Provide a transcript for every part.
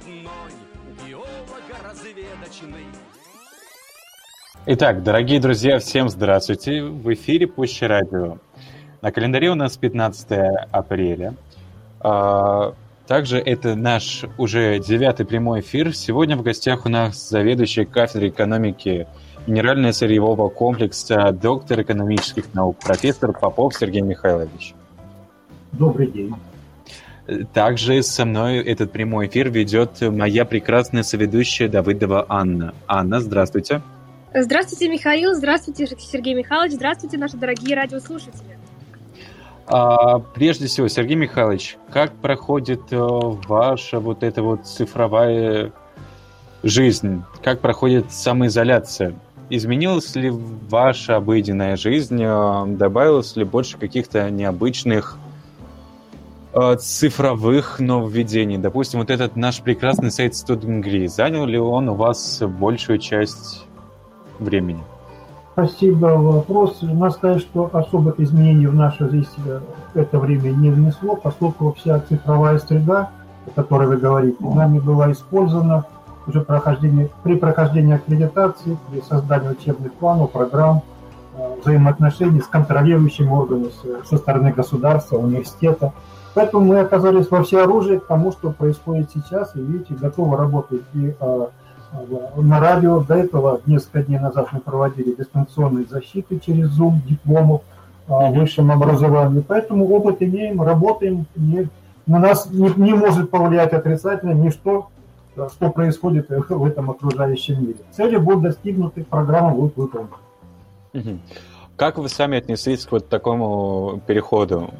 родной, геолого-разведочный. Итак, дорогие друзья, всем здравствуйте. В эфире Пуща Радио. На календаре у нас 15 апреля. А, также это наш уже девятый прямой эфир. Сегодня в гостях у нас заведующий кафедрой экономики Генерального-сырьевого комплекса, доктор экономических наук, профессор Попов Сергей Михайлович. Добрый день. Также со мной этот прямой эфир ведет моя прекрасная соведущая Давыдова Анна. Анна, здравствуйте. Здравствуйте, Михаил. Здравствуйте, Сергей Михайлович. Здравствуйте, наши дорогие радиослушатели. А, прежде всего, Сергей Михайлович, как проходит э, ваша вот эта вот цифровая жизнь? Как проходит самоизоляция? Изменилась ли ваша обыденная жизнь? Э, добавилось ли больше каких-то необычных цифровых нововведений? Допустим, вот этот наш прекрасный сайт Student.gri, занял ли он у вас большую часть времени? Спасибо вопрос. Надо сказать, что особых изменений в нашу жизнь это время не внесло, поскольку вся цифровая среда, о которой вы говорите, нами была использована уже прохождение, при прохождении аккредитации, при создании учебных планов, программ, э, взаимоотношений с контролирующими органами со стороны государства, университета. Поэтому мы оказались во всеоружии к тому, что происходит сейчас, и видите, готовы работать и э, на радио. До этого несколько дней назад мы проводили дистанционные защиты через Zoom дипломов о высшем образовании. Поэтому опыт имеем, работаем. Не, на нас не, не может повлиять отрицательно ничто, что происходит в этом окружающем мире. Цели будут достигнуты, программа будет выполнена. Как вы сами отнеслись к вот такому переходу?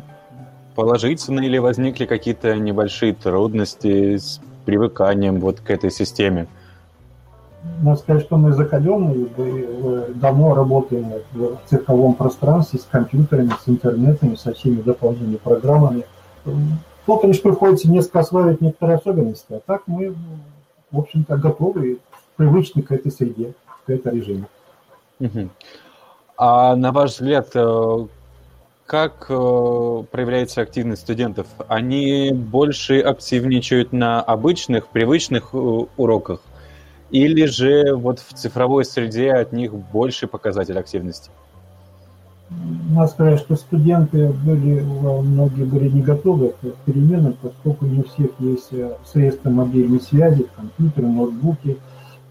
Положительно или возникли какие-то небольшие трудности с привыканием вот к этой системе? Надо сказать, что мы закаленные, мы давно работаем в цифровом пространстве с компьютерами, с интернетами, со всеми дополнительными программами. Только лишь приходится несколько осваивать некоторые особенности, а так мы, в общем-то, готовы, привычны к этой среде, к этой режиму. А на ваш взгляд, э, как э, проявляется активность студентов? Они больше активничают на обычных, привычных э, уроках или же вот в цифровой среде от них больше показатель активности? Надо сказать, что студенты были, многие были не готовы к переменам, поскольку не у всех есть средства мобильной связи, компьютеры, ноутбуки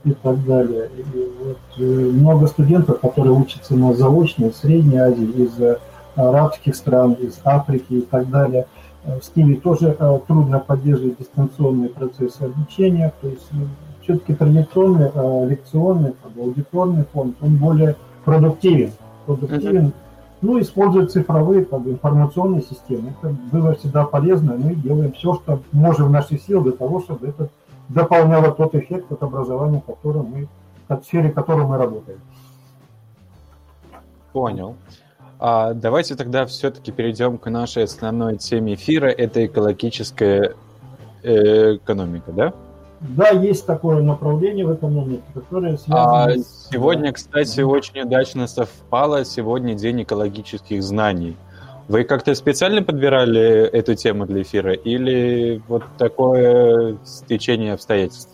и так далее. И вот э, много студентов, которые учатся на заочной, Средней Азии, из э, арабских стран, из Африки и так далее, с ними тоже трудно поддерживать дистанционные процессы обучения, то есть все-таки традиционный э, лекционный, аудиторный фонд, он более продуктивен. продуктивен. Ну, использует цифровые как бы, информационные системы. Это было всегда полезно. Мы делаем все, что можем в наших силах для того, чтобы это дополняло тот эффект от образования, который мы, в сфере которой мы работаем. Понял. А давайте тогда все-таки перейдем к нашей основной теме эфира. Это экологическая э, экономика, да? Да, есть такое направление в экономике, которое связано а с... Сегодня, кстати, очень удачно совпало. Сегодня день экологических знаний. Вы как-то специально подбирали эту тему для эфира или вот такое стечение обстоятельств?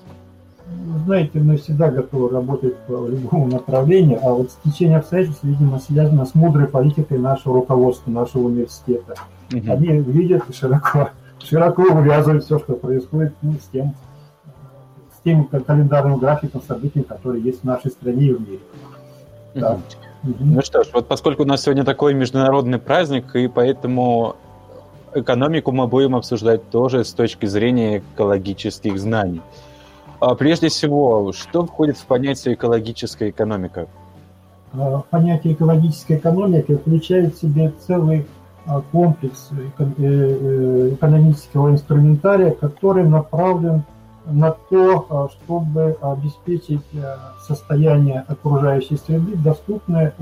Знаете, мы всегда готовы работать по любому направлению, а вот стечение обстоятельств, видимо, связано с мудрой политикой нашего руководства, нашего университета. Угу. Они видят и широко, широко увязывают все, что происходит ну, с тем, тем календарным графиком событий, которые есть в нашей стране и в мире. Да. Ну что ж, вот поскольку у нас сегодня такой международный праздник, и поэтому экономику мы будем обсуждать тоже с точки зрения экологических знаний. А прежде всего, что входит в понятие экологическая экономика? А, понятие экологической экономики включает в себе целый а, комплекс э, э, экономического инструментария, который направлен на то, а, чтобы обеспечить э, состояние окружающей среды, доступное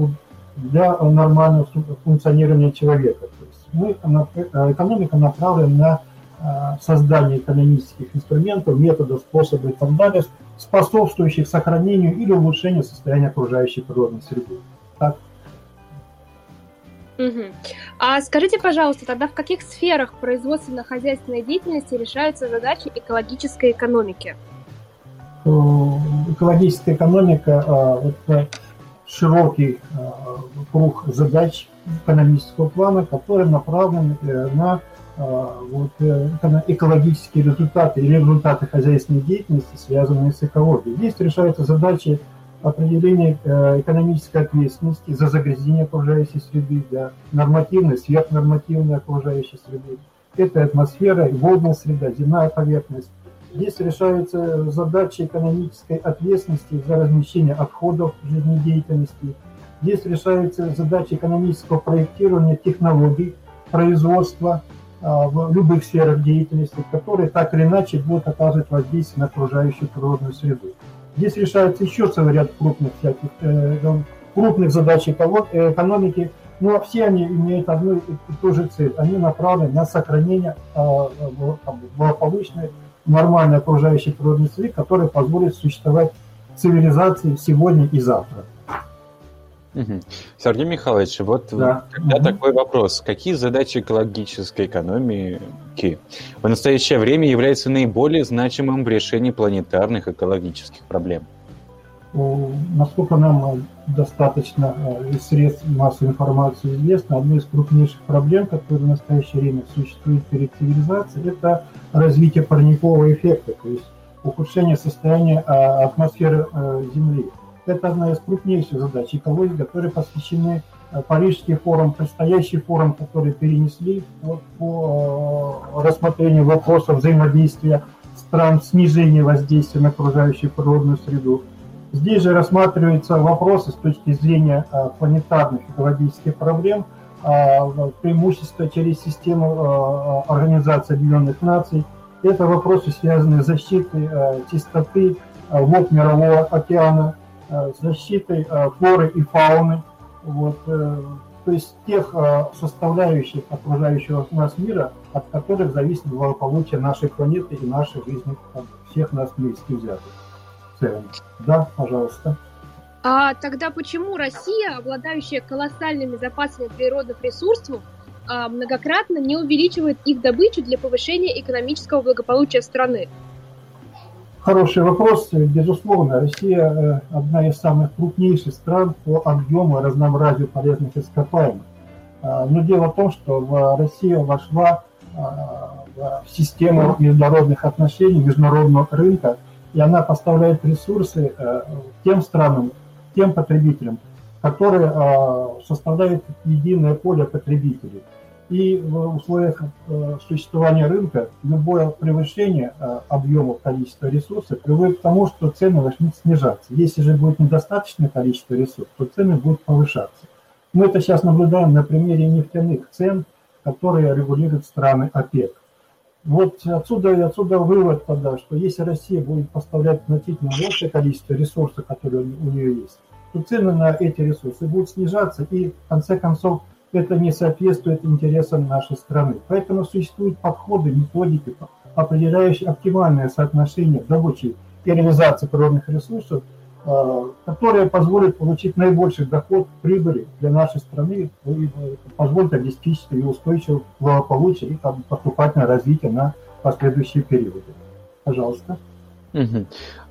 для нормального функционирования человека. То есть мы, э, экономика направлена на а, создание экономических инструментов, методов, способов и так далее, способствующих сохранению или улучшению состояния окружающей природной среды. Так. Угу. А скажите, пожалуйста, тогда в каких сферах производственно-хозяйственной деятельности решаются задачи экологической экономики? Экологическая экономика а, – это широкий а, круг задач экономического плана, который направлен э, на а, вот, э, экологические результаты или результаты хозяйственной деятельности, связанные с экологией. Здесь решаются задачи определения э, экономической ответственности за загрязнение окружающей среды, за нормативной, сверхнормативной окружающей среды. Это атмосфера, водная среда, земная поверхность. Здесь решаются задачи экономической ответственности за размещение отходов жизнедеятельности. Здесь решаются задачи экономического проектирования технологий, производства а, в любых сферах деятельности, которые так или иначе будут оказывать воздействие на окружающую природную среду. Здесь решается еще целый ряд крупных всяких э, крупных задач экономики, но все они имеют одну и ту же цель. Они направлены на сохранение э, благополучной, нормальной окружающей природной среды, которая позволит существовать цивилизации сегодня и завтра. Угу. Сергей Михайлович, вот да. тогда угу. такой вопрос. Какие задачи экологической экономики в настоящее время являются наиболее значимым в решении планетарных экологических проблем? Насколько нам достаточно э, средств массовой информации известно, одной из крупнейших проблем, которые в настоящее время существует перед цивилизацией, это развитие парникового эффекта, то есть ухудшение состояния а, атмосферы э, Земли. Это одна из крупнейших задач экологии, которые посвящены э, Парижский форум, предстоящий форум, который перенесли вот, по э, рассмотрению вопросов взаимодействия стран, снижения воздействия на окружающую природную среду. Здесь же рассматриваются вопросы с точки зрения э, планетарных экологических проблем, преимущества через систему Организации Объединенных Наций. Это вопросы, связанные с защитой чистоты вод Мирового океана, Э, защитой э, флоры и фауны, вот, э, то есть тех составляющих окружающего нас мира, от которых зависит благополучие нашей планеты и нашей жизни, всех нас вместе взятых. Да, пожалуйста. А тогда почему Россия, обладающая колоссальными запасами природных ресурсов, многократно не увеличивает их добычу для повышения экономического благополучия страны? Хороший вопрос. Безусловно, Россия э, одна из самых крупнейших стран по объему и разнообразию полезных ископаемых. А, но дело в том, что в Россия вошла а, в систему международных отношений, международного рынка, и она поставляет ресурсы э, тем странам, тем потребителям, которые а, составляют единое поле потребителей. И в условиях э, существования рынка любое превышение э, объема количества ресурсов приводит к тому, что цены начнут снижаться. Если же будет недостаточное количество ресурсов, то цены будут повышаться. Мы это сейчас наблюдаем на примере нефтяных цен, которые регулируют страны ОПЕК. Вот отсюда, отсюда вывод тогда, что если Россия будет поставлять значительно большее количество ресурсов, которые у нее есть, то цены на эти ресурсы будут снижаться, и в конце концов это не соответствует интересам нашей страны. Поэтому существуют подходы, методики, определяющие оптимальное соотношение добычи и реализации природных ресурсов, э, которые позволят получить наибольший доход прибыли для нашей страны и э, позволят обеспечить ее устойчивое благополучие и поступательное развитие на последующие периоды. Пожалуйста.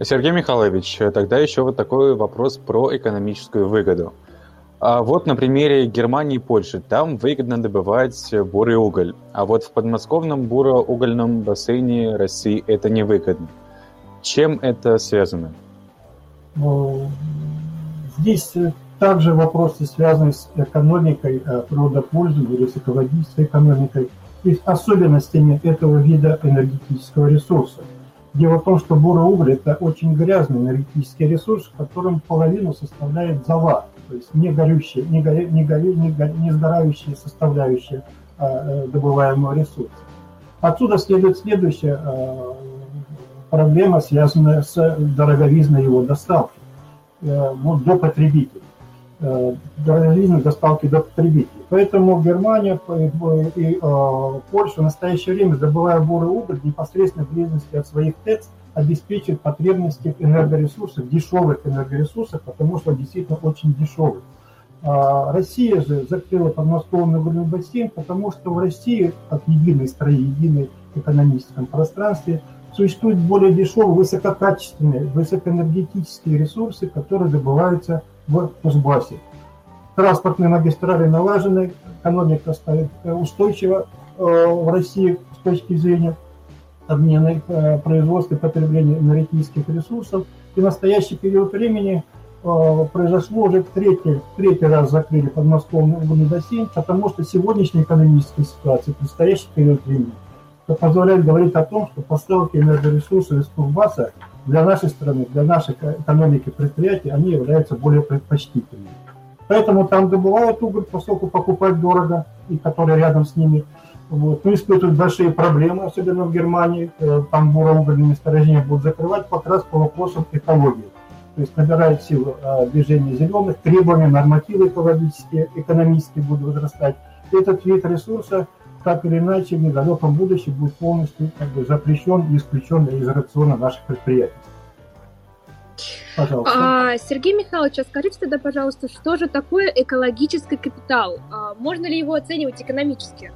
Сергей Михайлович, тогда еще вот такой вопрос про экономическую выгоду. А вот на примере Германии и Польши. Там выгодно добывать бурый уголь. А вот в подмосковном буроугольном бассейне России это невыгодно. Чем это связано? Ну, здесь также вопросы, связанные с экономикой э, природопользования или с экологической экономикой и особенностями этого вида энергетического ресурса. Дело в том, что бурый уголь – это очень грязный энергетический ресурс, в котором половину составляет зола то есть не горючие, не, горе, не, горе, не, горе, не сгорающие составляющие э, э, добываемого ресурса. Отсюда следует следующая э, проблема, связанная с дороговизной его доставки э, вот, до потребителей. Э, дороговизной доставки до потребителей. Поэтому Германия и, и э, Польша в настоящее время, добывая бурый уголь непосредственно в близости от своих ТЭЦ, обеспечивает потребности энергоресурсов, дешевых энергоресурсов, потому что действительно очень дешевый. А Россия же закрыла подмосковный угольный бассейн, потому что в России, как единой стране, единой экономическом пространстве, существуют более дешевые, высококачественные, высокоэнергетические ресурсы, которые добываются в Кузбассе. Транспортные магистрали налажены, экономика стоит устойчива э, в России с точки зрения обмена э, производства и потребления энергетических ресурсов. И в настоящий период времени э, произошло уже третий, третий раз закрыли угольный бассейн, потому что сегодняшняя экономическая ситуация, предстоящий период времени, позволяет говорить о том, что поставки энергоресурсов из Кузбасса для нашей страны, для нашей экономики предприятий, они являются более предпочтительными. Поэтому там добывают уголь, поскольку покупать дорого, и которые рядом с ними. Вот. Ну, испытывают большие проблемы, особенно в Германии. Э, там буроугольные месторождения будут закрывать как раз по вопросам экологии. То есть набирает силу э, движение зеленых, требования, нормативы экологические, экономические будут возрастать. Этот вид ресурса так или иначе в недалеком будущем будет полностью как бы, запрещен и исключен из рациона наших предприятий. Пожалуйста. А, Сергей Михайлович, а скажите тогда, пожалуйста, что же такое экологический капитал? А, можно ли его оценивать экономически?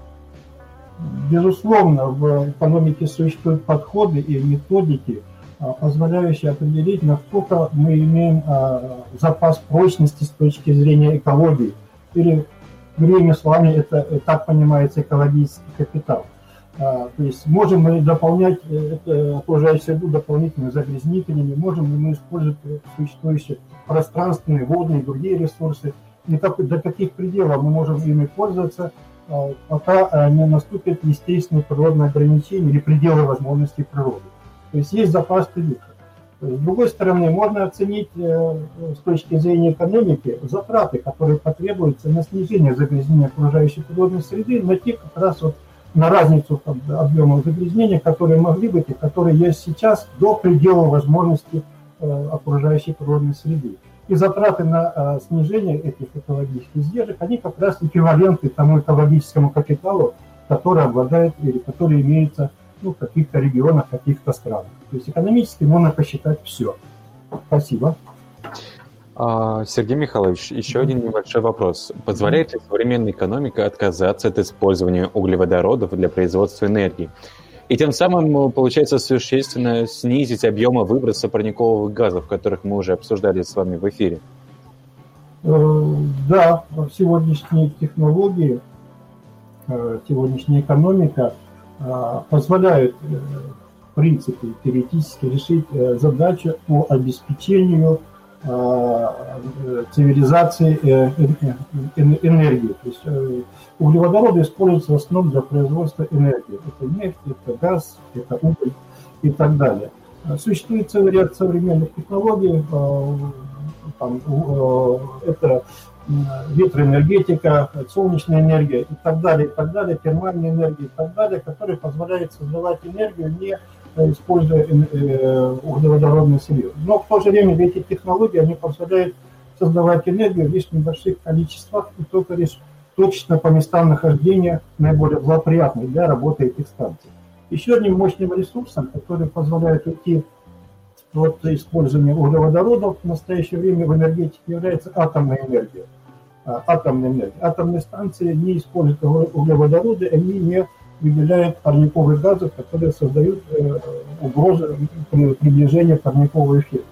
Безусловно, в экономике существуют подходы и методики, а, позволяющие определить, насколько мы имеем а, запас прочности с точки зрения экологии. Или, другими словами, это так понимается экологический капитал. А, то есть можем мы дополнять э, окружающую среду дополнительными загрязнителями, можем ли мы использовать существующие пространственные, водные, другие ресурсы, и до каких пределов мы можем ими пользоваться, пока а, не наступит естественное природное ограничение или пределы возможностей природы. То есть есть запас привычек. С другой стороны, можно оценить э, с точки зрения экономики затраты, которые потребуются на снижение загрязнения окружающей природной среды, на те как раз вот на разницу там, объемов загрязнения, которые могли быть и которые есть сейчас до предела возможности э, окружающей природной среды. И затраты на э, снижение этих экологических издержек, они как раз эквиваленты тому экологическому капиталу, который обладает или который имеется ну, в каких-то регионах, каких-то странах. То есть экономически можно посчитать все. Спасибо. А, Сергей Михайлович, еще один небольшой вопрос. Позволяет ли современная экономика отказаться от использования углеводородов для производства энергии? И тем самым, получается, существенно снизить объемы выброса парниковых газов, которых мы уже обсуждали с вами в эфире. Э, да, сегодняшние технологии, э, сегодняшняя экономика э, позволяют, в принципе, теоретически решить задачу по обеспечению Э, цивилизации э, энергии. То есть э, углеводороды используются в основном для производства энергии. Это нефть, это газ, это уголь и так далее. Существует целый ряд современных технологий. Там, это ветроэнергетика, солнечная энергия и так далее, и так далее, термальная энергия и так далее, которые позволяют создавать энергию не используя э, углеводородное сырье. Но в то же время эти технологии, они позволяют создавать энергию лишь в небольших количествах и только лишь точно по местам нахождения наиболее благоприятных для работы этих станций. Еще одним мощным ресурсом, который позволяет уйти от использования углеводородов в настоящее время в энергетике является атомная энергия. А, атомная энергия. Атомные станции не используют углеводороды, они не выделяет парниковые газы, которые создают э, угрозы приближения парникового эффекта.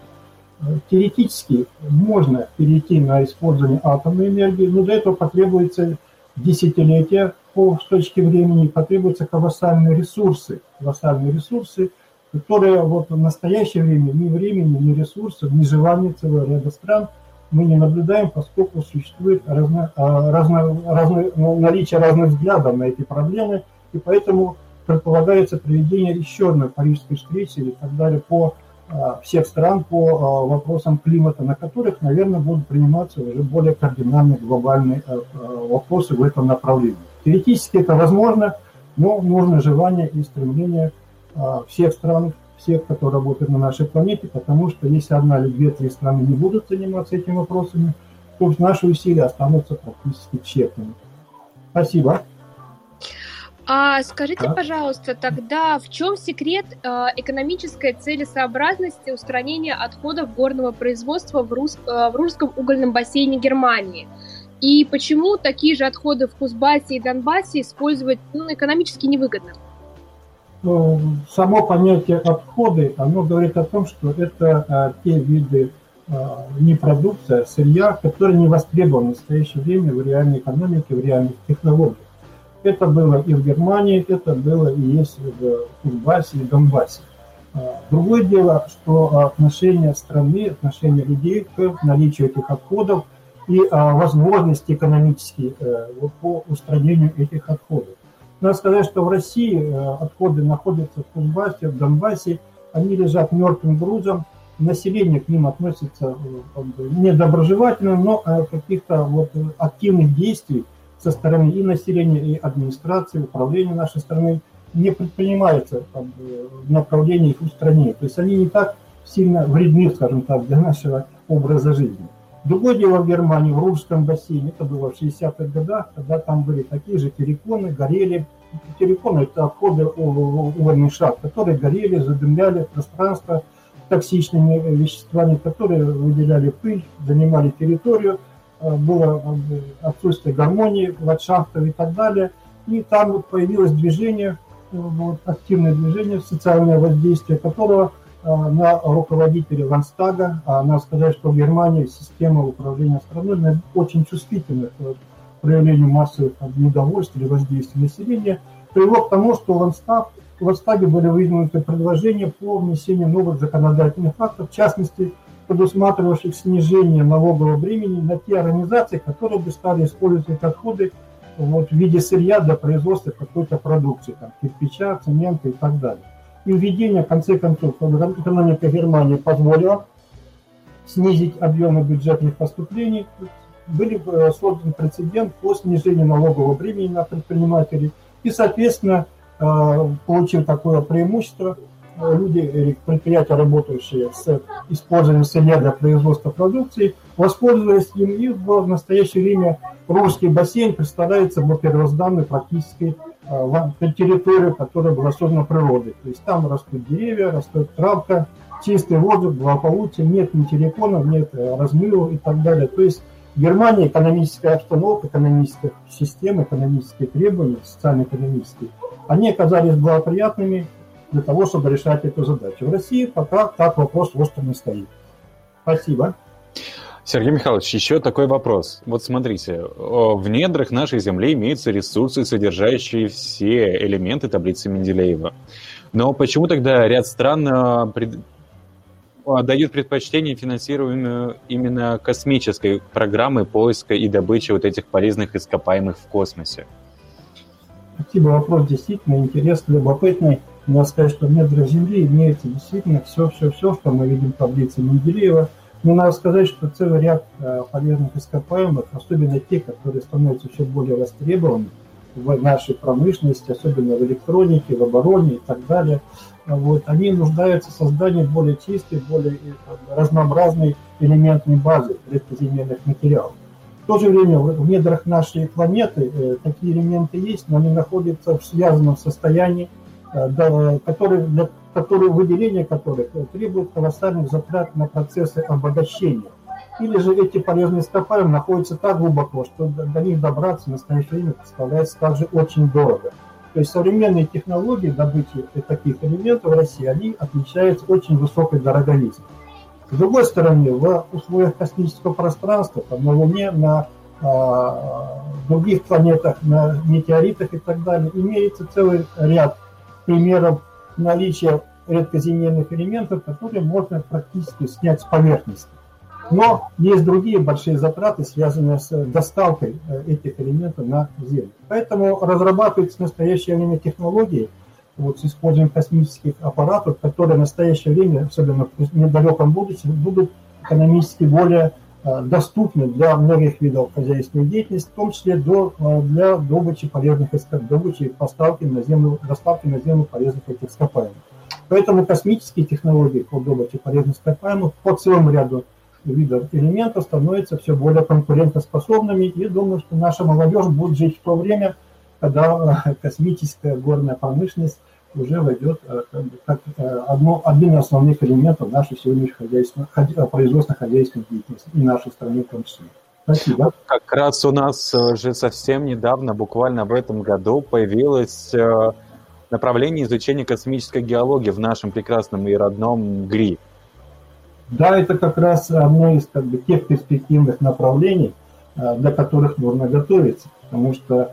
Теоретически можно перейти на использование атомной энергии, но для этого потребуется десятилетия по точке времени, потребуются колоссальные ресурсы, колоссальные ресурсы, которые вот в настоящее время ни времени, ни ресурсов, ни желания целого ряда стран мы не наблюдаем, поскольку существует разно, а, разно, разно, наличие разных взглядов на эти проблемы – и поэтому предполагается проведение еще одной парижской встречи и так далее по а, всех стран по а, вопросам климата, на которых, наверное, будут приниматься уже более кардинальные глобальные а, вопросы в этом направлении. Теоретически это возможно, но нужно желание и стремление всех стран, всех, кто работает на нашей планете, потому что если одна или две-три страны не будут заниматься этими вопросами, то наши усилия останутся практически тщетными. Спасибо. А скажите, пожалуйста, тогда в чем секрет э, экономической целесообразности устранения отходов горного производства в, Рус, э, в Русском угольном бассейне Германии? И почему такие же отходы в Кузбассе и Донбассе использовать ну, экономически невыгодно? Ну, само понятие отходы, оно говорит о том, что это а, те виды не продукция, а сырья, которые не востребованы в настоящее время в реальной экономике, в реальных технологиях. Это было и в Германии, это было и есть в Кузбассе и Донбассе. А, другое дело, что отношение страны, отношение людей к наличию этих отходов и возможности экономические э, по устранению этих отходов. Надо сказать, что в России э, отходы находятся в Кузбассе, в Донбассе, они лежат мертвым грузом, население к ним относится э, недоброжелательно, но каких-то вот активных действий со стороны и населения, и администрации, управления нашей страны не предпринимается в направлении их устранения. То есть они не так сильно вредны, скажем так, для нашего образа жизни. Другое дело в Германии, в Ружском бассейне, это было в 60-х годах, когда там были такие же терриконы, горели. Терриконы – это отходы угольных шахт, которые горели, задымляли пространство токсичными веществами, которые выделяли пыль, занимали территорию, было э, отсутствие гармонии в шахтах и так далее. И там вот появилось движение, э, вот, активное движение, социальное воздействие которого – Э, на руководителя Ланстага. А надо сказать, что в Германии система управления страной очень чувствительна к проявлению массовых недовольств или воздействия населения, привело к тому, что Ланстаг, в Ланстаге были выдвинуты предложения по внесению новых законодательных актов, в частности, предусматривавших снижение налогового бремени на те организации, которые бы стали использовать отходы вот, в виде сырья для производства какой-то продукции, там, кирпича, цемента и так далее и введение, в конце концов, экономика Германии позволила снизить объемы бюджетных поступлений, были э, созданы прецедент по снижению налогового бремени на предпринимателей. И, соответственно, э, получив такое преимущество, э, люди, предприятия, работающие с использованием сырья для производства продукции, воспользовались им, и в настоящее время русский бассейн представляет собой первозданной практически Э, территорию, которая была создана природой. То есть там растут деревья, растет травка, чистый воздух, благополучие, нет ни телефонов, нет э, размывов и так далее. То есть в Германии экономическая обстановка, экономическая система, экономические требования, социально-экономические, они оказались благоприятными для того, чтобы решать эту задачу. В России пока так вопрос остро не стоит. Спасибо. Сергей Михайлович, еще такой вопрос. Вот смотрите, в недрах нашей Земли имеются ресурсы, содержащие все элементы таблицы Менделеева. Но почему тогда ряд стран а, пред... А, дает предпочтение финансированию именно космической программы поиска и добычи вот этих полезных ископаемых в космосе? Спасибо, вопрос действительно интересный, любопытный. Надо сказать, что в недрах Земли имеется действительно все-все-все, что мы видим в таблице Менделеева – но надо сказать, что целый ряд э, полезных ископаемых, особенно те, которые становятся все более востребованы в нашей промышленности, особенно в электронике, в обороне и так далее, вот, они нуждаются в создании более чистой, более э, разнообразной элементной базы редкоземельных материалов. В то же время в недрах нашей планеты э, такие элементы есть, но они находятся в связанном состоянии, которые для которые, выделение которых требует колоссальных затрат на процессы обогащения. Или же эти полезные ископаемые находятся так глубоко, что до них добраться в настоящее время представляется также очень дорого. То есть современные технологии добычи таких элементов в России, они отличаются очень высокой дороговизной. С другой стороны, в условиях космического пространства, там, на Луне, на а, других планетах, на метеоритах и так далее, имеется целый ряд примеров наличие редкоземельных элементов, которые можно практически снять с поверхности. Но есть другие большие затраты, связанные с доставкой э, этих элементов на Землю. Поэтому разрабатываются в настоящее время технологии вот, с использованием космических аппаратов, которые в настоящее время, особенно в недалеком будущем, будут экономически более доступны для многих видов хозяйственной деятельности, в том числе до, э, для добычи полезных добычи поставки на землю, доставки на землю полезных этих ископаемых. Поэтому космические технологии по добыче полезных ископаемых по целому ряду видов элементов становятся все более конкурентоспособными. И думаю, что наша молодежь будет жить в то время, когда э, космическая горная промышленность уже войдет э, как э, одно, один из основных элементов нашей сегодняшней хозяйственной, производственно-хозяйственной деятельности и нашей страны в том числе. Спасибо. Как раз у нас же совсем недавно, буквально в этом году, появилось э, направление изучения космической геологии в нашем прекрасном и родном ГРИ. Да, это как раз одно из как бы, тех перспективных направлений, э, для которых нужно готовиться, потому что э,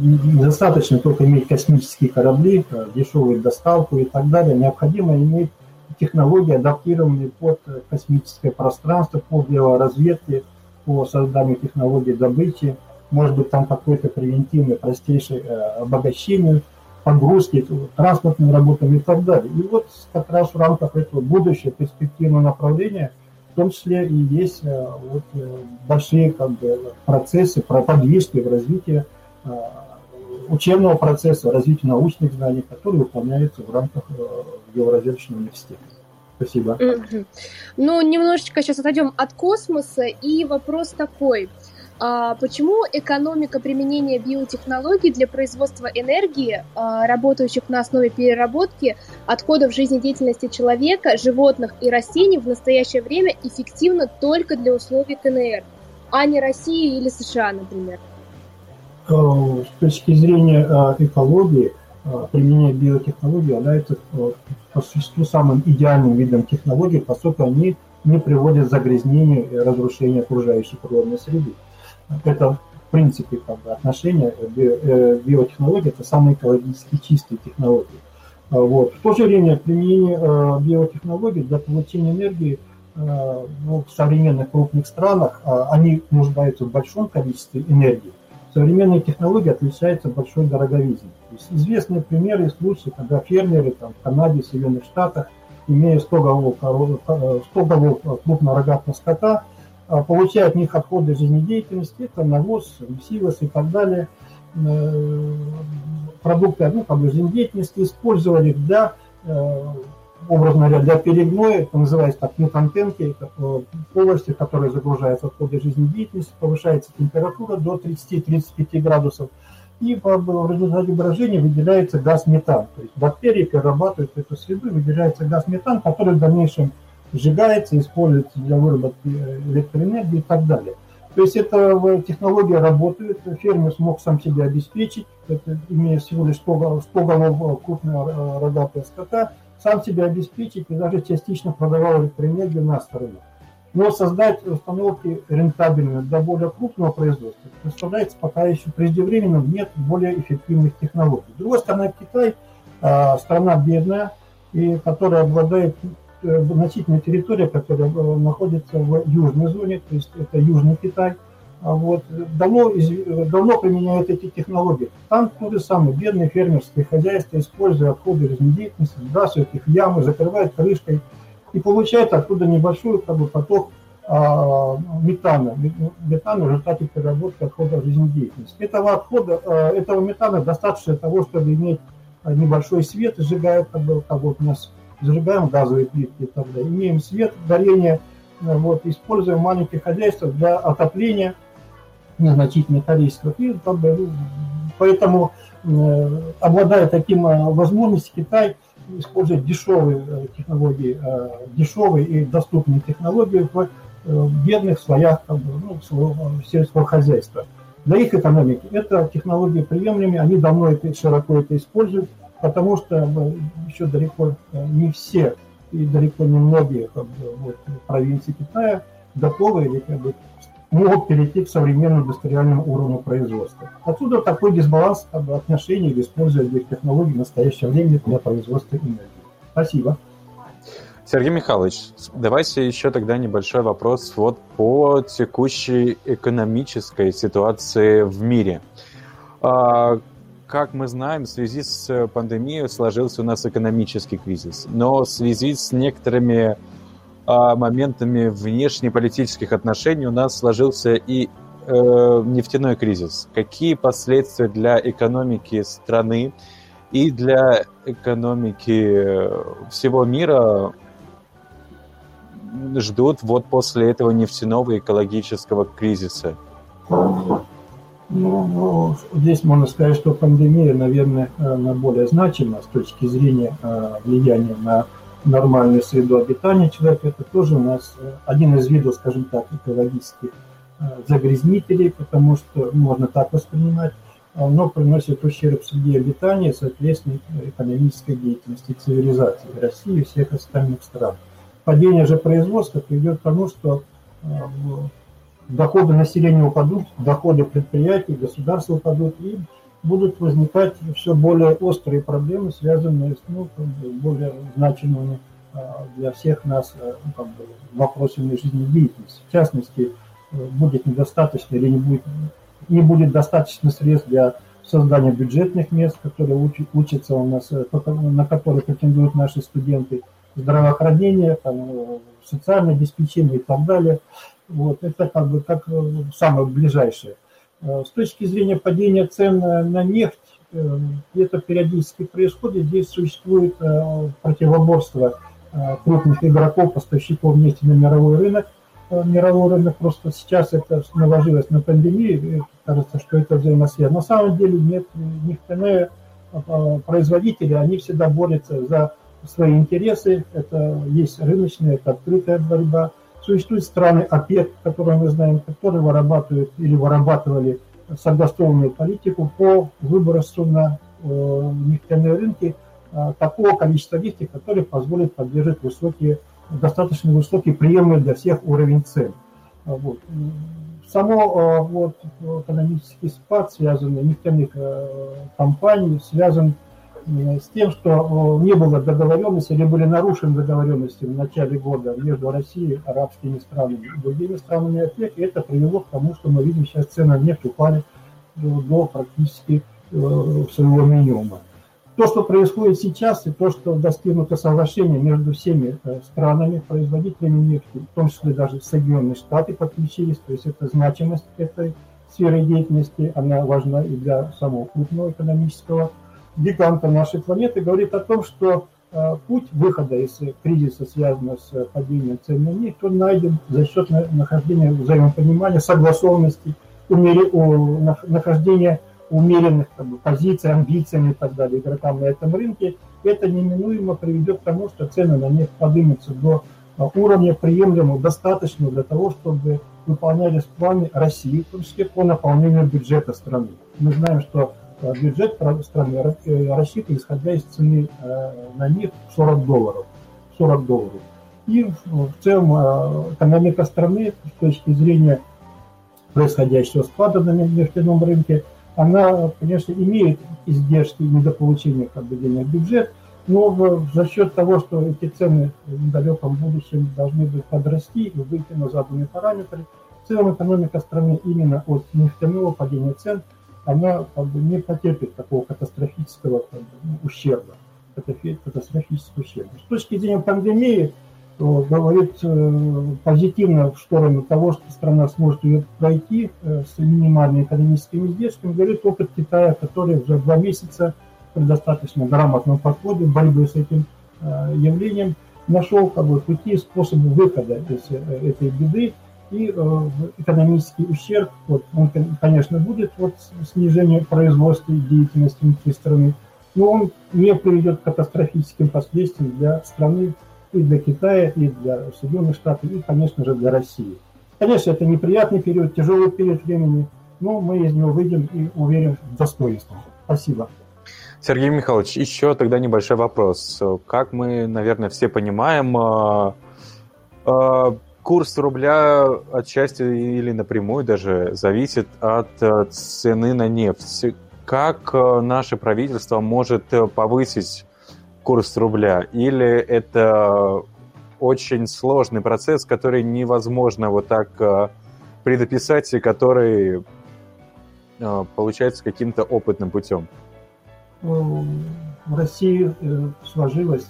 недостаточно только иметь космические корабли, дешевую доставку и так далее. Необходимо иметь технологии, адаптированные под космическое пространство, по георазведке, по созданию технологий добычи, может быть, там какой-то превентивный, простейший э, обогащение, погрузки, транспортными работами и так далее. И вот как раз в рамках этого будущего перспективного направления в том числе и есть э, вот, э, большие как бы, процессы, подвижки в развитии учебного процесса, развития научных знаний, которые выполняются в рамках Евразельского университета. Спасибо. Ну, немножечко сейчас отойдем от космоса. И вопрос такой. А почему экономика применения биотехнологий для производства энергии, а, работающих на основе переработки отходов жизнедеятельности человека, животных и растений в настоящее время эффективна только для условий КНР, а не России или США, например? Э, с точки зрения э, экологии, э, применение биотехнологий является по существу самым идеальным видом технологий, поскольку они не приводят к загрязнению и разрушению окружающей природной среды. Это в принципе как бы, отношение биотехнологии, это самые экологически чистые технологии. Вот. В то же время применение биотехнологий для получения энергии ну, в современных крупных странах, они нуждаются в большом количестве энергии, современные технологии отличаются большой дороговизной. известные примеры и случаи, когда фермеры там, в Канаде, Соединенных Штатах, имея 100 голов, 100 голов крупного рогатого скота, а, получая от них отходы жизнедеятельности, это навоз, силос и так далее, э, продукты ну, как бы, жизнедеятельности, использовали для э, образно говоря, для перегноя, это называется так, мутантенки, полости, которые загружаются в ходе жизнедеятельности, повышается температура до 30-35 градусов, и в результате брожения выделяется газ метан. То есть бактерии перерабатывают эту среду, выделяется газ метан, который в дальнейшем сжигается, используется для выработки электроэнергии и так далее. То есть эта технология работает, фермер смог сам себя обеспечить, это, имея всего лишь 100, 100 голов крупного рогатого скота, сам себя обеспечить и даже частично продавал электроэнергию на сторону. Но создать установки рентабельные для более крупного производства представляется пока еще преждевременным, нет более эффективных технологий. С другой стороны, Китай страна бедная, и которая обладает э, значительной территорией, которая э, находится в южной зоне, то есть это Южный Китай – а вот, давно, давно применяют эти технологии. Там то же самое, бедные фермерские хозяйства, используя отходы жизнедеятельности, сбрасывают их в ямы, закрывают крышкой и получают оттуда небольшой как бы, поток а, метана, метана в результате переработки отходов жизнедеятельности. Этого отхода, этого метана достаточно для того, чтобы иметь небольшой свет, сжигают, как бы, как вот у нас зажигаем газовые плитки и так далее. Имеем свет, горение, вот, используем маленькие хозяйства для отопления – незначительное количество. И как бы, поэтому, э, обладая таким э, возможностью, Китай использует дешевые э, технологии, дешевые и доступные технологии в бедных слоях как бы, ну, сельского хозяйства. Для их экономики это технологии приемлемые, они давно это, широко это используют, потому что еще далеко не все и далеко не многие как бы, вот, провинции Китая готовы или как бы, могут перейти к современному индустриальному уровню производства. Отсюда такой дисбаланс как бы, отношений в использовании технологий в настоящее время для производства энергии. Спасибо. Сергей Михайлович, давайте еще тогда небольшой вопрос вот по текущей экономической ситуации в мире. Как мы знаем, в связи с пандемией сложился у нас экономический кризис, но в связи с некоторыми а моментами внешнеполитических отношений у нас сложился и э, нефтяной кризис. Какие последствия для экономики страны и для экономики всего мира ждут вот после этого нефтяного экологического кризиса? Ну, ну, здесь можно сказать, что пандемия, наверное, она более значима с точки зрения э, влияния на нормальную среду обитания человека. Это тоже у нас один из видов, скажем так, экологических загрязнителей, потому что можно так воспринимать, но приносит ущерб среде обитания, соответственно, экономической деятельности цивилизации России и всех остальных стран. Падение же производства приведет к тому, что доходы населения упадут, доходы предприятий, государства упадут, и будут возникать все более острые проблемы, связанные с ну, более значимыми а, для всех нас а, ну, как бы, вопросами жизнедеятельности. В частности, э, будет недостаточно или не будет, не будет достаточно средств для создания бюджетных мест, которые учатся у нас, э, на которые претендуют наши студенты, здравоохранение, там, э, социальное обеспечение и так далее – вот, это как бы как э, самое ближайшее. Э, с точки зрения падения цен на нефть, э, это периодически происходит. Здесь существует противоборство крупных игроков, поставщиков нефти на мировой рынок. Мировой рынок просто сейчас это наложилось на пандемию, и кажется, что это взаимосвязано. На самом деле нет, нефтяные производители, они всегда борются за свои интересы, это есть рыночная, это открытая борьба – Существуют страны ОПЕК, которые мы знаем, которые вырабатывают или вырабатывали согласованную политику по выбросу на э, нефтяные рынки э, такого количества нефти, которое позволит поддерживать высокие, достаточно высокий приемлемый для всех уровень цен. Вот. Само э, вот, экономический спад, связанный нефтяных компаний, связан тем, что не было договоренности или были нарушены договоренности в начале года между Россией, арабскими странами и другими странами ОПЕК, и это привело к тому, что мы видим сейчас цены на нефть упали до практически э, своего минимума. То, что происходит сейчас, и то, что достигнуто соглашение между всеми э, странами, производителями нефти, в том числе даже Соединенные Штаты подключились, то есть это значимость этой сферы деятельности, она важна и для самого крупного экономического гиганта нашей планеты, говорит о том, что э, путь выхода из кризиса, связанного с падением цен на нефть, он найден за счет нахождения взаимопонимания, согласованности, умери, нахождения умеренных как бы, позиций, амбиций и так далее игрокам на этом рынке. Это неминуемо приведет к тому, что цены на нефть поднимутся до э, уровня приемлемого, достаточного для того, чтобы выполнялись планы России, в том числе по наполнению бюджета страны. Мы знаем, что Э, бюджет страны э, рассчитан исходя из цены э, на нефть 40 долларов. 40 долларов. И в целом экономика страны с точки зрения происходящего спада на нефтяном рынке, она, конечно, имеет издержки недополучения как бы, денег в бюджет, но за счет того, что эти цены в недалеком будущем должны быть подрасти и выйти на заданные параметры, в целом экономика страны именно от нефтяного падения цен – она как бы, не потерпит такого катастрофического как бы, ну, ущерба, катастрофического ущерба. С точки зрения пандемии, говорит э, позитивно в сторону того, что страна сможет ее пройти э, с минимальными экономическими издержками, говорит опыт Китая, который уже два месяца при достаточно грамотном подходе борьбы с этим э, явлением нашел как бы, пути, способы выхода из этой беды и э, экономический ущерб, вот, он, конечно, будет вот снижение производства и деятельности внутри страны, но он не приведет к катастрофическим последствиям для страны и для Китая, и для Соединенных Штатов, и, конечно же, для России. Конечно, это неприятный период, тяжелый период времени, но мы из него выйдем и уверен в достоинстве. Спасибо. Сергей Михайлович, еще тогда небольшой вопрос. Как мы, наверное, все понимаем, э, э, курс рубля отчасти или напрямую даже зависит от э, цены на нефть. Как э, наше правительство может э, повысить курс рубля? Или это очень сложный процесс, который невозможно вот так предописать и который получается каким-то опытным путем? Ну, в России сложилась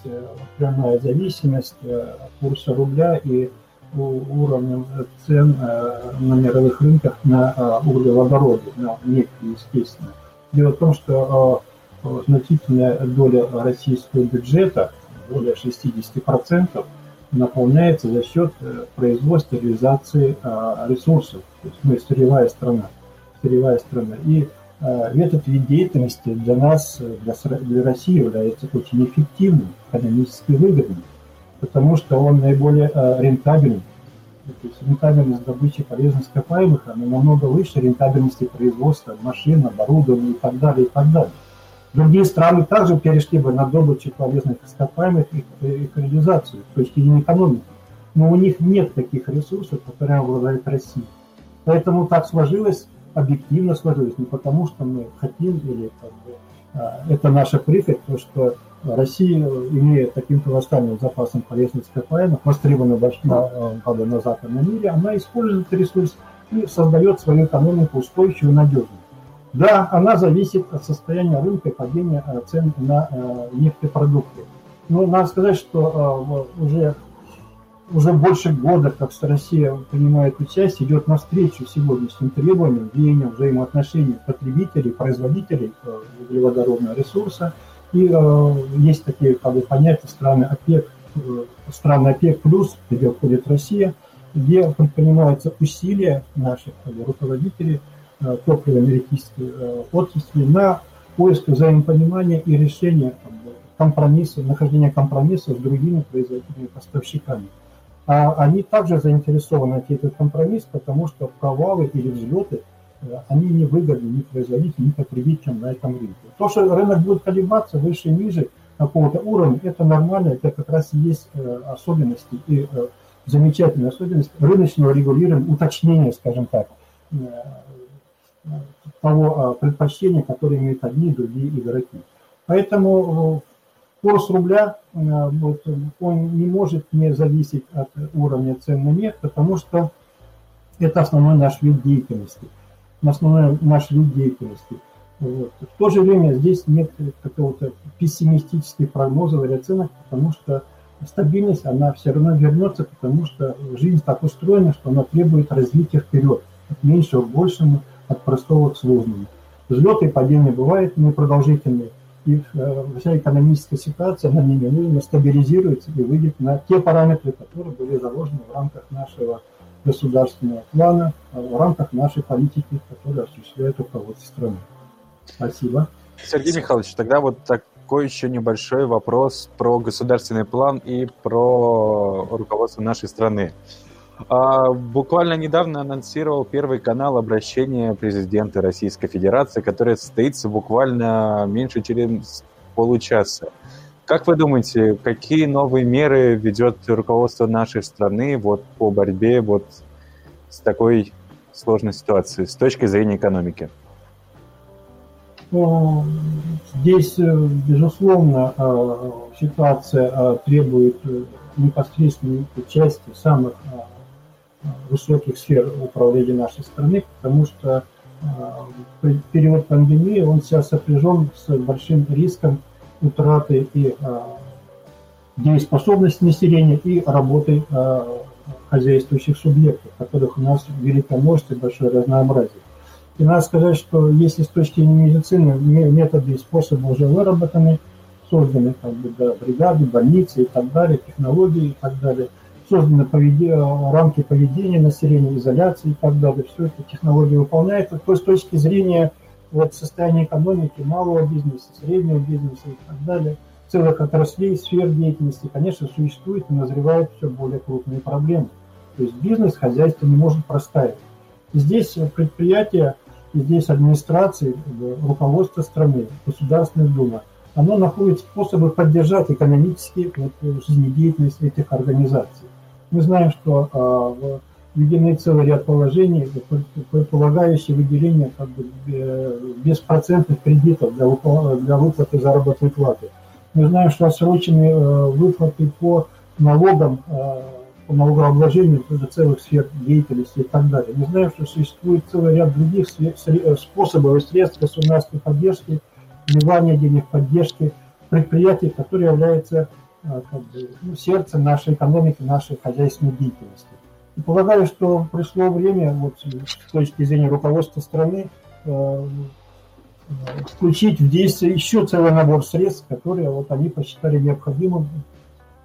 прямая зависимость курса рубля и уровнем цен э, на мировых рынках на э, углеводороды, на нефть, естественно. Дело в том, что э, значительная доля российского бюджета, более 60%, наполняется за счет производства, реализации ресурсов. То есть мы сырьевая страна. Сырьевая страна. И этот вид деятельности для нас, для, России является очень эффективным, экономически выгодным. Потому что он наиболее рентабельный. То есть рентабельность добычи полезных ископаемых, она намного выше рентабельности производства машин, оборудования и так далее, и так далее. Другие страны также перешли бы на добычу полезных ископаемых и их реализацию с точки зрения экономики. Но у них нет таких ресурсов, которые обладает Россия. Поэтому так сложилось, объективно сложилось, не потому что мы хотим или как бы, а, это наша прихоть, то что Россия, имея таким колоссальным запасом полезных ископаемых, востребованных на, на, западном мире, она использует этот ресурс и создает свою экономику устойчивую и надежную. Да, она зависит от состояния рынка и падения э, цен на э, нефтепродукты. Но надо сказать, что э, уже, уже больше года, как Россия принимает участие, идет навстречу сегодняшним требованиям, веяниям взаимоотношений потребителей, производителей углеводородного ресурса. И есть такие как бы, понятия страны ОПЕК, страны ОПЕК плюс, где входит Россия, где предпринимаются усилия наших как бы, руководителей – Э, топливо-энергетической э, отрасли на поиск взаимопонимания и решения компромисса, нахождения компромисса с другими производителями, поставщиками. А они также заинтересованы найти этот компромисс, потому что провалы или взлеты, э, они не выгодны ни производителям, ни потребителям на этом рынке. То, что рынок будет колебаться выше и ниже какого-то уровня, это нормально, это как раз и есть особенности и замечательная особенность рыночного регулирования, уточнения, скажем так, того а, предпочтения, которые имеют одни и другие игроки. Поэтому э, курс рубля, э, вот, он не может не зависеть от уровня цен на нефть, потому что это основной наш вид деятельности. Основной наш вид деятельности. Вот. В то же время здесь нет какого-то пессимистических прогнозов или оценок, потому что стабильность, она все равно вернется, потому что жизнь так устроена, что она требует развития вперед, от меньшего к большему, от простого к сложному. Взлеты и падения бывают непродолжительные, и э, вся экономическая ситуация, она неминуемо стабилизируется и выйдет на те параметры, которые были заложены в рамках нашего государственного плана, э, в рамках нашей политики, которую осуществляет руководство страны. Спасибо. Сергей Михайлович, тогда вот такой еще небольшой вопрос про государственный план и про руководство нашей страны. А, буквально недавно анонсировал Первый канал обращения президента Российской Федерации, которое состоится буквально меньше через получаса. Как вы думаете, какие новые меры ведет руководство нашей страны вот по борьбе вот с такой сложной ситуацией с точки зрения экономики? Ну, здесь, э, безусловно, э, ситуация э, требует непосредственной участия самых высоких сфер управления нашей страны, потому что э, период пандемии он сейчас сопряжен с большим риском утраты и э, дееспособности населения и работы э, хозяйствующих субъектов, которых у нас великое множество и большое разнообразие. И надо сказать, что если с точки зрения медицины методы и способы уже выработаны, созданы как бы, да, бригады, больницы и так далее, технологии и так далее – созданы поведение, рамки поведения населения, изоляции и так далее. Все это технология выполняет. То с точки зрения вот, состояния экономики, малого бизнеса, среднего бизнеса и так далее, целых отраслей, сфер деятельности, конечно, существует и назревают все более крупные проблемы. То есть бизнес, хозяйство не может простаивать. здесь предприятия, здесь администрации, руководство страны, Государственная Дума, оно находит способы поддержать экономически вот, жизнедеятельность этих организаций. Мы знаем, что э, введены целый ряд положений, предполагающие выделение как бы, э, беспроцентных кредитов для, для выплаты заработной платы. Мы знаем, что отсроченные э, выплаты по налогам, э, по налогообложению целых сфер деятельности и так далее. Мы знаем, что существует целый ряд других способов и средств государственной поддержки, вливания денег, поддержки предприятий, которые являются как бы, ну, сердце нашей экономики, нашей хозяйственной деятельности. И полагаю, что пришло время вот, с точки зрения руководства страны э, включить в действие еще целый набор средств, которые вот они посчитали необходимым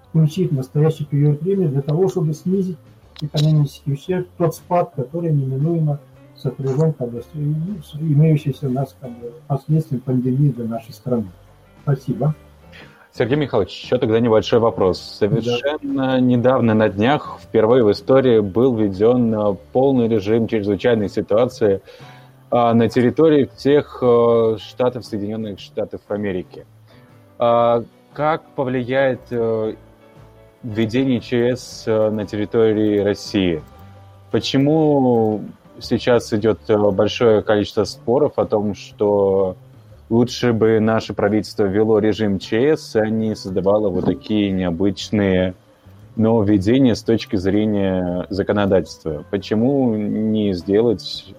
включить в настоящий период времени для того, чтобы снизить экономический ущерб, тот спад, который неминуемо сопряжен как бы, ну, имеющийся у нас как бы, последствием пандемии для нашей страны. Спасибо. Сергей Михайлович, еще тогда небольшой вопрос. Совершенно да. недавно на днях впервые в истории был введен э, полный режим чрезвычайной ситуации а, на территории всех э, штатов Соединенных Штатов Америки. А, как повлияет э, введение ЧС на территории России? Почему сейчас идет большое количество споров о том, что лучше бы наше правительство ввело режим ЧС, а не создавало вот такие необычные нововведения с точки зрения законодательства. Почему не сделать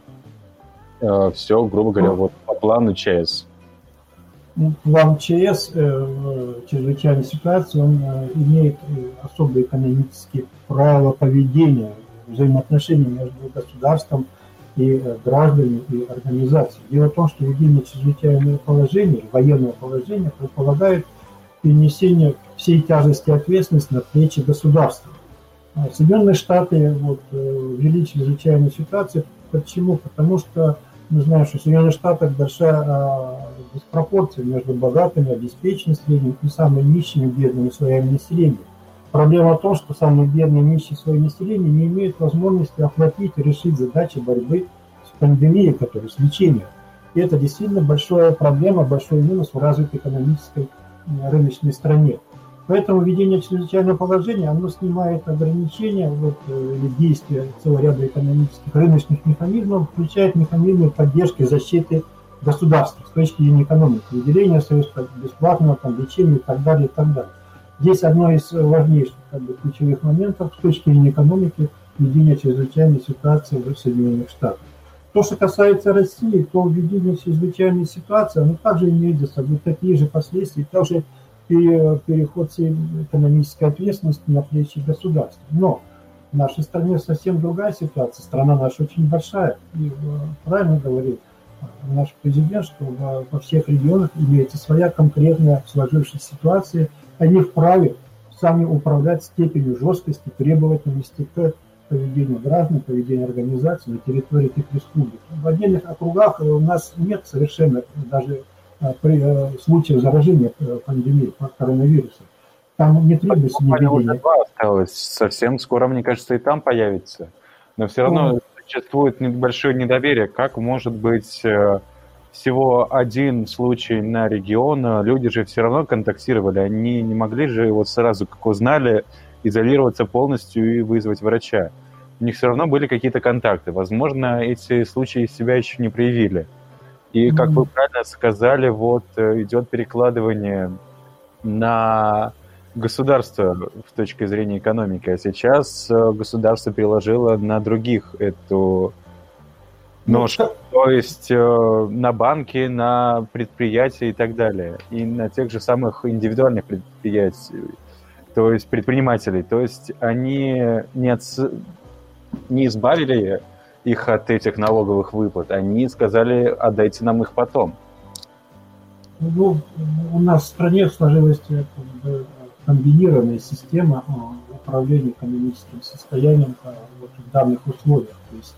э, все, грубо говоря, вот по плану ЧС? Ну, план ЧС э, чрезвычайной ситуации, он э, имеет э, особые экономические правила поведения, взаимоотношений между государством и э, граждане, и организации. Дело в том, что введение чрезвычайного положения, военного положения предполагает перенесение всей тяжести ответственности на плечи государства. А Соединенные Штаты вот, э, ввели чрезвычайную ситуацию. Почему? Потому что мы знаем, что в Соединенных Штатах большая а, диспропорция между богатыми, обеспеченными средним и самыми нищими, бедными слоями населения. Проблема в том, что самые бедные нищие слои населения не имеют возможности охватить и решить задачи борьбы с пандемией, которая с лечением. И это действительно большая проблема, большой минус в развитой экономической рыночной стране. Поэтому введение чрезвычайного положения, оно снимает ограничения вот, э, или действия целого ряда экономических рыночных механизмов, включает механизмы поддержки защиты государства с точки зрения экономики, выделения средств бесплатного там, лечения и так далее, и так далее. Здесь одно из важнейших как бы, ключевых моментов с точки зрения экономики введения чрезвычайной ситуации в Соединенных Штатах. То, что касается России, то введение чрезвычайной ситуации, оно также имеет за собой такие же последствия, также переход экономической ответственности на плечи государства. Но в нашей стране совсем другая ситуация. Страна наша очень большая. И э, правильно говорит э, наш президент, что во всех регионах имеется своя конкретная сложившаяся ситуация, они вправе сами управлять степенью жесткости, требовательности к поведению граждан, поведению организаций на территории этих республик. В отдельных округах у нас нет совершенно даже а, при э, случае заражения э, пандемией коронавируса. Там не требуется неведение. осталось. Совсем скоро, мне кажется, и там появится. Но все равно ну, существует небольшое недоверие. Как может быть э, всего один случай на регион, люди же все равно контактировали, они не могли же вот сразу, как узнали, изолироваться полностью и вызвать врача. У них все равно были какие-то контакты. Возможно, эти случаи себя еще не проявили. И, как вы правильно сказали, вот э, идет перекладывание на государство в точке зрения экономики, а сейчас э, государство переложило на других эту нож. Ну, то есть э, на банки, на предприятия и так далее. И на тех же самых индивидуальных предприятий, то есть предпринимателей. То есть они не, отс... не избавили их от этих налоговых выплат, они сказали, отдайте нам их потом. Ну, у нас в стране сложилась как бы, комбинированная система а, управления экономическим состоянием вот, в данных условиях. То есть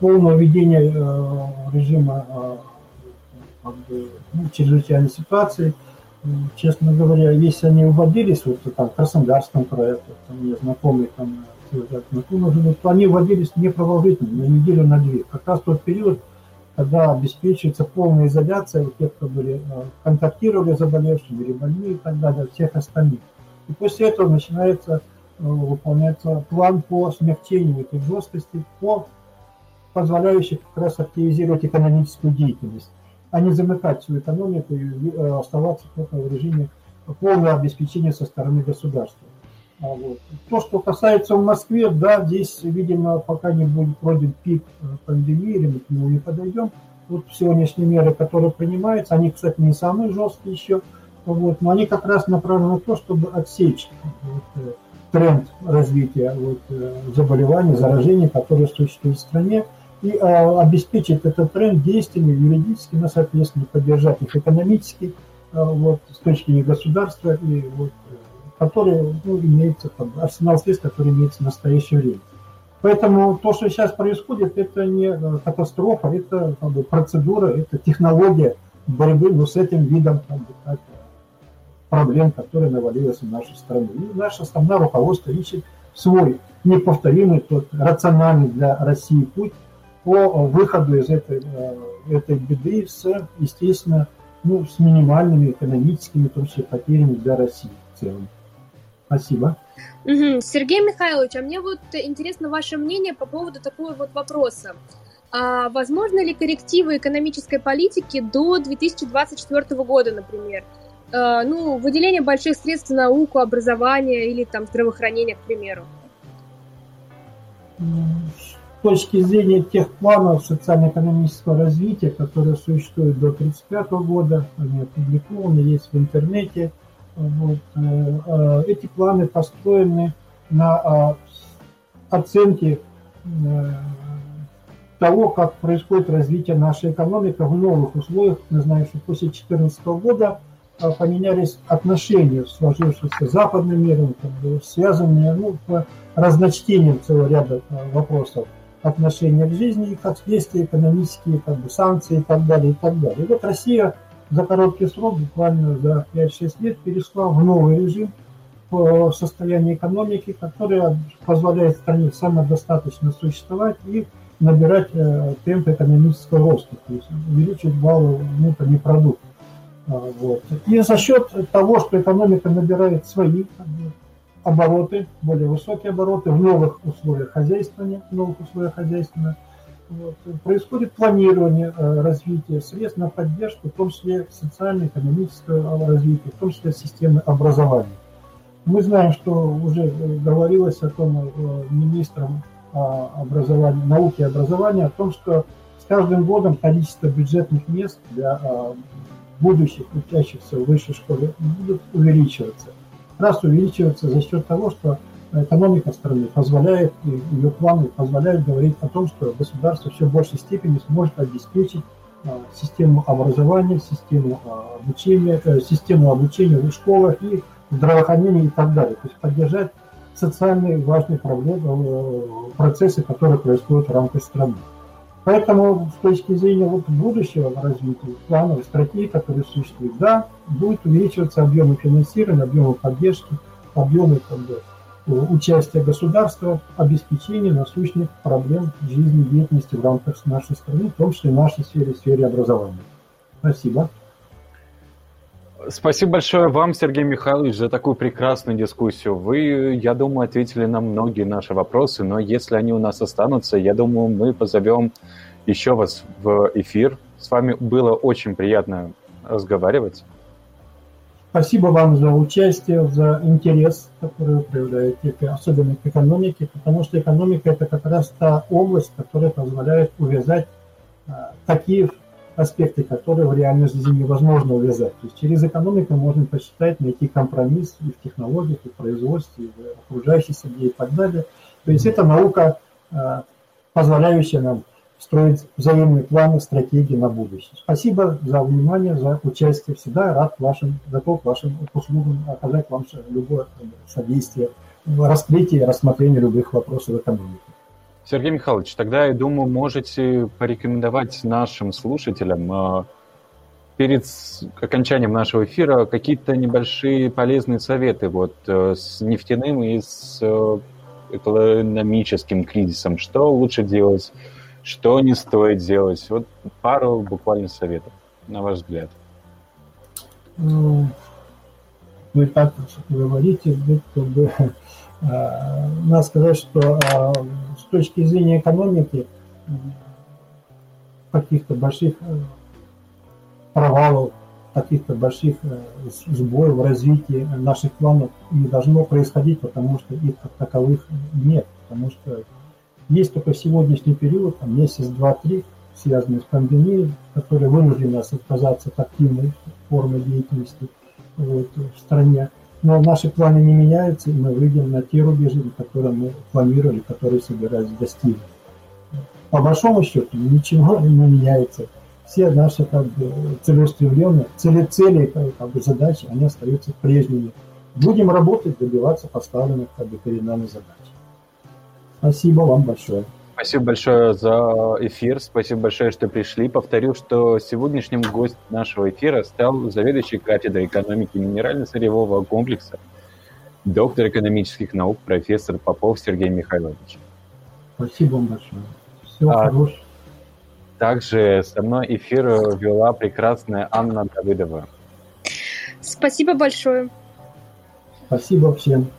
полное введение э, режима э, ну, чрезвычайной ситуации, честно говоря, если они вводились, вот там в Краснодарском крае, там мне знакомые там живут, то они вводились непродолжительно, на неделю, на две. Как раз тот период, когда обеспечивается полная изоляция у тех, кто были, э, контактировали с заболевшими или больными и так далее, всех остальных. И после этого начинается выполняется план по смягчению этой жесткости, по позволяющих как раз активизировать экономическую деятельность, а не замыкать свою экономику и э, оставаться в режиме полного обеспечения со стороны государства. А вот. То, что касается в Москве, да, здесь, видимо, пока не будет пройден пик э, пандемии, или мы к нему не подойдем. Вот сегодняшние меры, которые принимаются, они, кстати, не самые жесткие еще, вот, но они как раз направлены на то, чтобы отсечь вот, э, тренд развития вот, заболеваний, заражений, которые существуют в стране, и а, обеспечить этот тренд действиями юридически, но, соответственно, поддержать их экономически, а, вот, с точки зрения государства, и, вот, который ну, имеется, как бы, арсенал средств, который имеется в настоящее время. Поэтому то, что сейчас происходит, это не э, катастрофа, это как бы, процедура, это технология борьбы ну, с этим видом как бы, так, проблем, которые навалились на нашу страну. И наше основное руководство ищет свой неповторимый, тот рациональный для России путь по выходу из этой, э, этой беды с, естественно, ну, с минимальными экономическими, в том числе, потерями для России в целом. Спасибо. Угу. Сергей Михайлович, а мне вот интересно ваше мнение по поводу такого вот вопроса. А возможно ли коррективы экономической политики до 2024 года, например? А, ну, выделение больших средств на науку, образование или там здравоохранение, к примеру. Точки зрения тех планов социально-экономического развития, которые существуют до 1935 года, они опубликованы, есть в интернете, вот, э, э, эти планы построены на а, оценке э, того, как происходит развитие нашей экономики в новых условиях. Мы знаем, что после 2014 года а, поменялись отношения, сложившиеся с западным миром, связанные ну, по разночтениям целого ряда а, вопросов отношения к жизни, и как следствие экономические как бы, санкции и так далее, и так далее. И вот Россия за короткий срок, буквально за 5-6 лет, перешла в новый режим по состоянию экономики, который позволяет стране самодостаточно существовать и набирать э, темп экономического роста, то есть увеличивать валовый внутренний продукт. А, вот. И за счет того, что экономика набирает свои обороты, более высокие обороты в новых условиях хозяйствования, в новых условиях хозяйствования, вот, происходит планирование э, развития средств на поддержку, в том числе социально-экономического развития, в том числе системы образования. Мы знаем, что уже говорилось о том э, министром образования, науки и образования, о том, что с каждым годом количество бюджетных мест для э, будущих учащихся в высшей школе будет увеличиваться. Раз увеличиваться за счет того, что экономика страны позволяет, ее планы позволяют говорить о том, что государство все в большей степени сможет обеспечить а, систему образования, систему а, обучения, э, систему обучения в школах и здравоохранения и так далее. То есть поддержать социальные важные проблемы, э, процессы, которые происходят в рамках страны. Поэтому с точки зрения вот будущего развития, планов, стратегии, которые существуют, да, будет увеличиваться объемы финансирования, объемы поддержки, объемы как бы, участия государства, обеспечения насущных проблем жизнедеятельности в рамках нашей страны, в том числе в нашей сфере, в сфере образования. Спасибо. Спасибо большое вам, Сергей Михайлович, за такую прекрасную дискуссию. Вы, я думаю, ответили на многие наши вопросы, но если они у нас останутся, я думаю, мы позовем еще вас в эфир. С вами было очень приятно разговаривать. Спасибо вам за участие, за интерес, который вы проявляете, особенно к экономике, потому что экономика – это как раз та область, которая позволяет увязать а, такие аспекты, которые в реальной жизни невозможно увязать. То есть через экономику можно посчитать, найти компромисс и в технологиях, и в производстве, и в окружающей среде и так далее. То есть это наука, а, позволяющая нам строить взаимные планы, стратегии на будущее. Спасибо за внимание, за участие. Всегда рад вашим, готов вашим услугам оказать вам любое содействие в раскрытии и рассмотрении любых вопросов экономики. Сергей Михайлович, тогда, я думаю, можете порекомендовать нашим слушателям э, перед окончанием нашего эфира какие-то небольшие полезные советы вот э, с нефтяным и с э, экономическим кризисом. Что лучше делать? Что не стоит делать? Вот пару буквально советов, на ваш взгляд. Ну, вы так говорите, как бы, надо сказать, что а, с точки зрения экономики каких-то больших э, провалов, каких-то больших э, сбоев в развитии наших планов не должно происходить, потому что их как таковых нет. Потому что есть только сегодняшний период, там месяц, два, три, связанный с пандемией, который вынужден нас отказаться от активной формы деятельности вот, в стране. Но наши планы не меняются, и мы выйдем на те рубежи, которые мы планировали, которые собирались достигнуть. По большому счету ничего не меняется. Все наши как бы, целеустремленные, цели, цели как бы, задачи, они остаются прежними. Будем работать, добиваться поставленных как бы, перед нами задач. Спасибо вам большое. Спасибо большое за эфир, спасибо большое, что пришли. Повторю, что сегодняшним гостем нашего эфира стал заведующий кафедрой экономики минерально-сырьевого комплекса, доктор экономических наук, профессор Попов Сергей Михайлович. Спасибо вам большое. Всего а, хорошего. Также со мной эфир вела прекрасная Анна Давыдова. Спасибо большое. Спасибо всем.